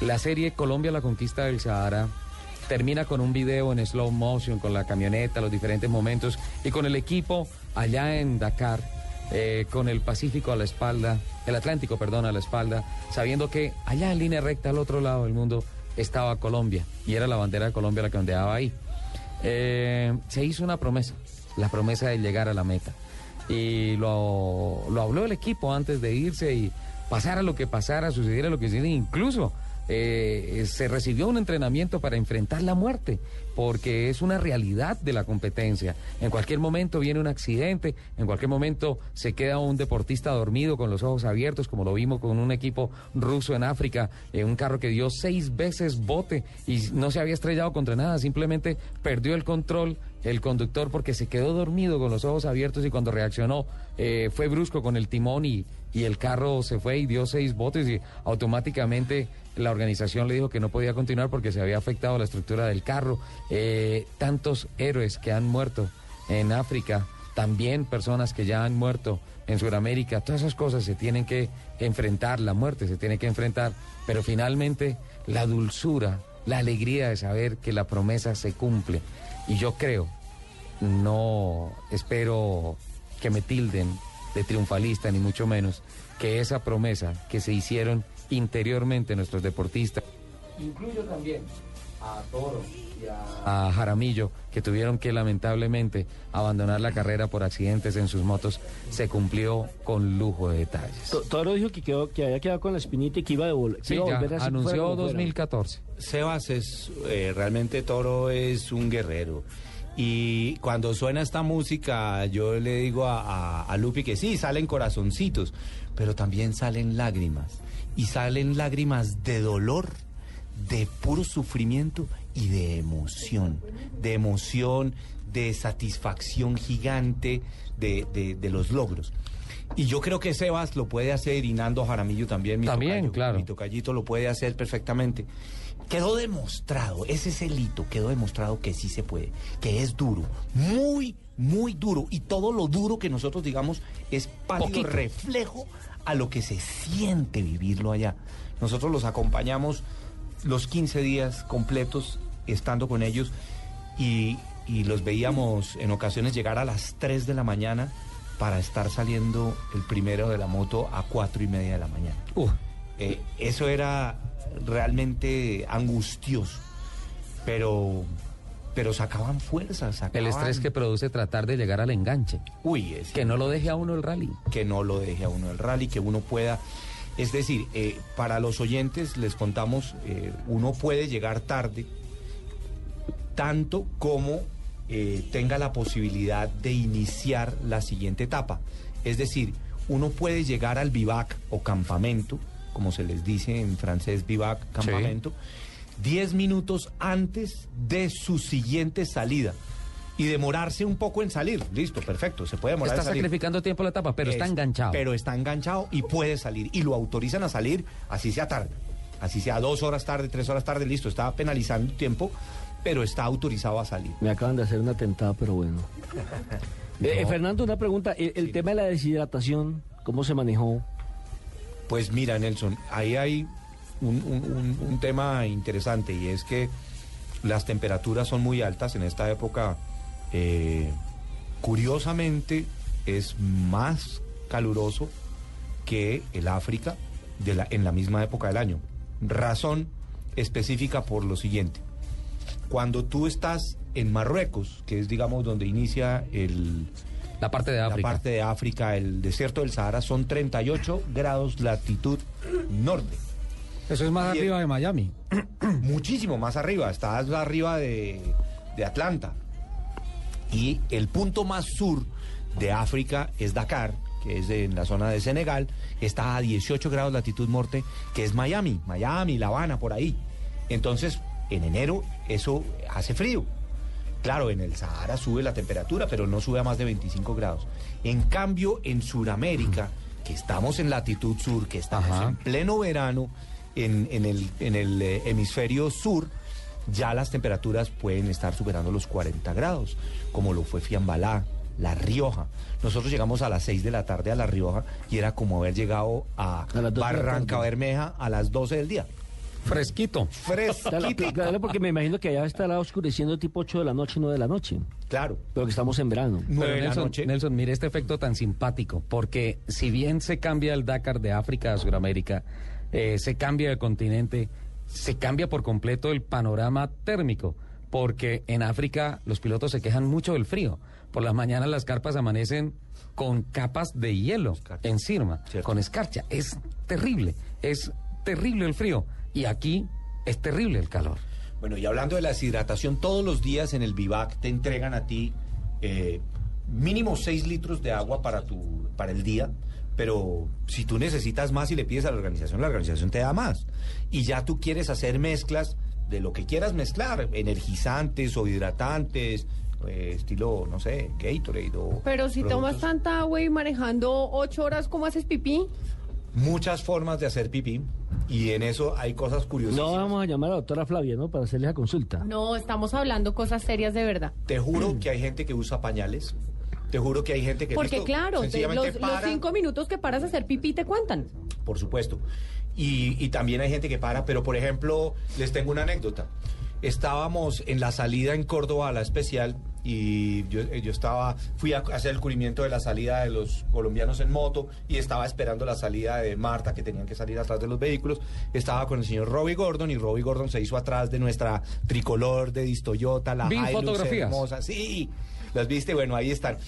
La serie Colombia, la conquista del Sahara termina con un video en slow motion, con la camioneta, los diferentes momentos y con el equipo allá en Dakar, eh, con el Pacífico a la espalda, el Atlántico, perdón, a la espalda, sabiendo que allá en línea recta al otro lado del mundo estaba Colombia y era la bandera de Colombia la que ondeaba ahí. Eh, se hizo una promesa, la promesa de llegar a la meta. Y lo, lo habló el equipo antes de irse y pasara lo que pasara, sucediera lo que sucediera, incluso eh, se recibió un entrenamiento para enfrentar la muerte, porque es una realidad de la competencia. En cualquier momento viene un accidente, en cualquier momento se queda un deportista dormido con los ojos abiertos, como lo vimos con un equipo ruso en África, en un carro que dio seis veces bote y no se había estrellado contra nada, simplemente perdió el control el conductor porque se quedó dormido con los ojos abiertos y cuando reaccionó eh, fue brusco con el timón y, y el carro se fue y dio seis botes y automáticamente la organización le dijo que no podía continuar porque se había afectado la estructura del carro. Eh, tantos héroes que han muerto en África, también personas que ya han muerto en Sudamérica, todas esas cosas se tienen que enfrentar, la muerte se tiene que enfrentar, pero finalmente la dulzura, la alegría de saber que la promesa se cumple. Y yo creo, no espero que me tilden de triunfalista, ni mucho menos, que esa promesa que se hicieron interiormente nuestros deportistas, incluyo también a Toro y a, Jaramillo, que tuvieron que lamentablemente abandonar la carrera por accidentes en sus motos, se cumplió con lujo de detalles. Toro dijo que, quedó, que había quedado con la espinita y que iba, de vol sí, a volver a anunció 2014. Sebas es, eh, realmente Toro es un guerrero. Y cuando suena esta música, yo le digo a, Lupi que sí, salen corazoncitos, pero también salen lágrimas. Y salen lágrimas de dolor, de puro sufrimiento y de emoción. De emoción, de satisfacción gigante de, de, los logros. Y yo creo que Sebas lo puede hacer y Nando Jaramillo también. Mi también, claro. Mi tocallito lo puede hacer perfectamente. Quedó demostrado, ese es el hito, quedó demostrado que sí se puede, que es duro, muy, muy duro. Y todo lo duro que nosotros digamos es pálido reflejo a lo que se siente vivirlo allá. Nosotros los acompañamos los 15 días completos estando con ellos y, los veíamos en ocasiones llegar a las 3 de la mañana para estar saliendo el primero de la moto a 4 y media de la mañana. Eh, eso era realmente angustioso, pero, pero sacaban fuerzas. El estrés que produce tratar de llegar al enganche. Uy, es que no lo deje a uno el rally. Que no lo deje a uno el rally, que uno pueda... Es decir, eh, para los oyentes les contamos, eh, uno puede llegar tarde, tanto como eh, tenga la posibilidad de iniciar la siguiente etapa. Es decir, uno puede llegar al vivac o campamento como se les dice en francés, vivac, campamento, 10 minutos antes de su siguiente salida y demorarse un poco en salir. Listo, perfecto, se puede demorar. Está sacrificando tiempo la etapa, pero está enganchado. Pero está enganchado y puede salir. Y lo autorizan a salir, así sea tarde. Así sea dos horas tarde, tres horas tarde, listo, está penalizando tiempo, pero está autorizado a salir. Me acaban de hacer un atentado, pero bueno. Eh, Fernando, una pregunta. El, tema de la deshidratación, ¿cómo se manejó? Pues mira, Nelson, ahí hay un, tema interesante y es que las temperaturas son muy altas en esta época. Eh, curiosamente, es más caluroso que el África de la, en la misma época del año. Razón específica por lo siguiente. Cuando tú estás en Marruecos, que es digamos donde inicia el, la parte de África. La parte de África, el desierto del Sahara, son 38 grados latitud norte. Eso es más arriba de Miami. Muchísimo más arriba, estás arriba de, de Atlanta. Y el punto más sur de África es Dakar, que es en la zona de Senegal, está a 18 grados latitud norte, que es Miami, Miami, La Habana, por ahí. Entonces, en enero eso hace frío. Claro, en el Sahara sube la temperatura, pero no sube a más de 25 grados. En cambio, en Sudamérica, que estamos en latitud sur, que estamos en pleno verano, en, el, en el eh, hemisferio sur, ya las temperaturas pueden estar superando los 40 grados, como lo fue Fiambalá, La Rioja. Nosotros llegamos a las 6 de la tarde a La Rioja y era como haber llegado a, Barranca Bermeja a las 12 del día. Fresquito. Fresquito. Claro, porque me imagino que allá estará oscureciendo tipo 8 de la noche, 9 de la noche. Claro. Pero que estamos en verano. Nelson, Nelson, mire este efecto tan simpático, porque si bien se cambia el Dakar de África a Sudamérica, eh, se cambia el continente, se cambia por completo el panorama térmico, porque en África los pilotos se quejan mucho del frío. Por las mañanas las carpas amanecen con capas de hielo encima, con escarcha. Es terrible, es terrible el frío. Y aquí es terrible el calor. Bueno, y hablando de la deshidratación, todos los días en el Vivac te entregan a ti eh, mínimo 6 litros de agua para, tu, para el día. Pero si tú necesitas más y le pides a la organización, la organización te da más. Y ya tú quieres hacer mezclas de lo que quieras mezclar, energizantes o hidratantes, eh, estilo, no sé, Gatorade o... Pero si tomas tanta agua y manejando ocho horas, ¿cómo haces pipí? muchas formas de hacer pipí y en eso hay cosas curiosas. No vamos a llamar a la doctora Flavia, ¿no? Para hacerle la consulta. No, estamos hablando cosas serias de verdad. Te juro que hay gente que usa pañales. Te juro que hay gente que... Porque claro, los, cinco minutos que paras a hacer pipí te cuentan. Por supuesto. Y, y también hay gente que para, pero por ejemplo, les tengo una anécdota. Estábamos en la salida en Córdoba a la especial y yo, yo, estaba, fui a hacer el cubrimiento de la salida de los colombianos en moto y estaba esperando la salida de Marta, que tenían que salir atrás de los vehículos. Estaba con el señor Robbie Gordon y Robbie Gordon se hizo atrás de nuestra tricolor de Distoyota, la Vi fotografías. hermosa. Sí, las viste, bueno, ahí están.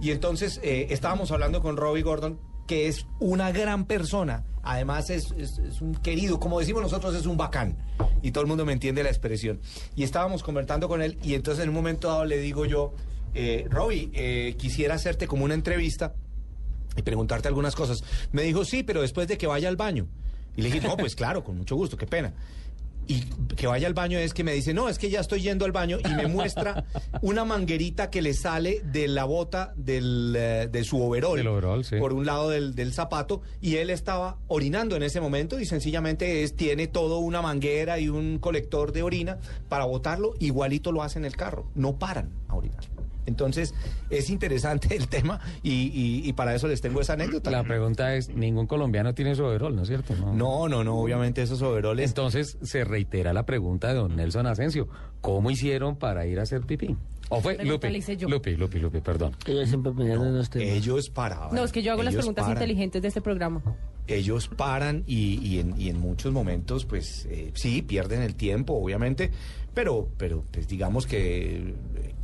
Y entonces eh, estábamos hablando con Robbie Gordon que es una gran persona. Además es, un querido, como decimos nosotros, es un bacán. Y todo el mundo me entiende la expresión. Y estábamos conversando con él y entonces en un momento dado le digo yo, eh, Robbie, eh, quisiera hacerte como una entrevista y preguntarte algunas cosas. Me dijo, sí, pero después de que vaya al baño. Y le dije, no, pues claro, con mucho gusto, qué pena y que vaya al baño es que me dice, no, es que ya estoy yendo al baño y me muestra una manguerita que le sale de la bota del, eh, de su overol, por un lado del, del, zapato, y él estaba orinando en ese momento y sencillamente es, tiene todo una manguera y un colector de orina para botarlo, igualito lo hace en el carro, no paran a orinar. Entonces, es interesante el tema y, para eso les tengo esa anécdota. La pregunta es, ningún colombiano tiene su overol, ¿no es cierto? No, no, no, obviamente esos overoles... Entonces, se reitera la pregunta de don Nelson Asensio, ¿cómo hicieron para ir a hacer pipí? ¿O fue Lupe? Lupe, Lupe, Lupe, perdón. Ellos siempre Ellos paraban. No, es que yo hago las preguntas inteligentes de este programa. Ellos paran y, en, muchos momentos, pues eh, sí, pierden el tiempo, obviamente, pero, pero pues digamos que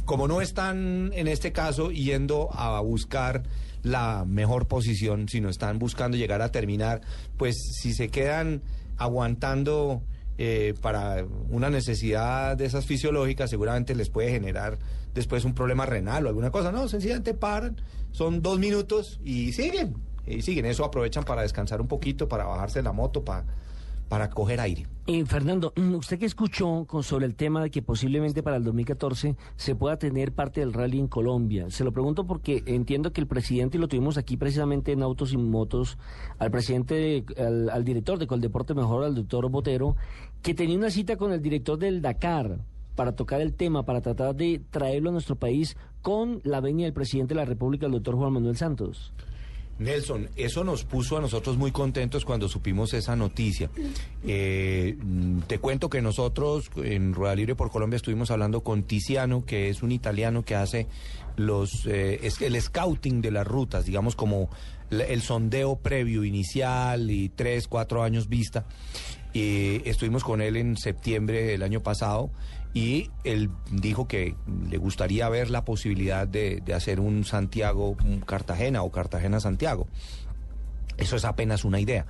como no están en este caso yendo a buscar la mejor posición, sino están buscando llegar a terminar, pues si se quedan aguantando eh, para una necesidad de esas fisiológicas, seguramente les puede generar después un problema renal o alguna cosa. No, sencillamente paran, son dos minutos y siguen. Y siguen, eso aprovechan para descansar un poquito, para bajarse la moto, para para coger aire. Y Fernando, mm, ¿usted qué escuchó con, sobre el tema de que posiblemente para el 2014 se pueda tener parte del rally en Colombia? Se lo pregunto porque entiendo que el presidente, y lo tuvimos aquí precisamente en Autos y Motos, al presidente, al, director de Coldeporte Mejor, al doctor Botero, que tenía una cita con el director del Dakar para tocar el tema, para tratar de traerlo a nuestro país con la venia del presidente de la República, el doctor Juan Manuel Santos. Nelson, eso nos puso a nosotros muy contentos cuando supimos esa noticia. Eh, te cuento que nosotros en Rueda Libre por Colombia estuvimos hablando con Tiziano, que es un italiano que hace los eh, el scouting de las rutas, digamos como el sondeo previo inicial y tres, cuatro años vista. Estuvimos con él en septiembre del año pasado y él dijo que le gustaría ver la posibilidad de, hacer un Santiago-Cartagena o Cartagena-Santiago. Eso es apenas una idea.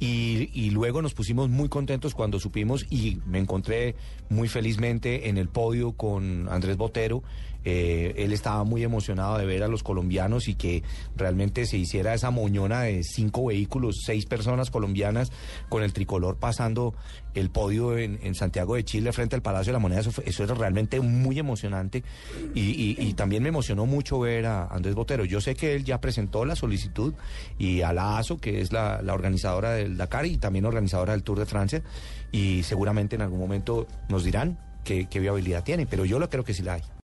Y, y, luego nos pusimos muy contentos cuando supimos y me encontré muy felizmente en el podio con Andrés Botero. Eh, él estaba muy emocionado de ver a los colombianos y que realmente se hiciera esa moñona de cinco vehículos, seis personas colombianas con el tricolor pasando el podio en, Santiago de Chile frente al Palacio de la Moneda. Eso, era realmente muy emocionante y, también me emocionó mucho ver a Andrés Botero. Yo sé que él ya presentó la solicitud y a la ASO, que es la, la organizadora del Dakar y también organizadora del Tour de Francia, y seguramente en algún momento nos dirán qué, qué viabilidad tiene, pero yo lo creo que sí la hay.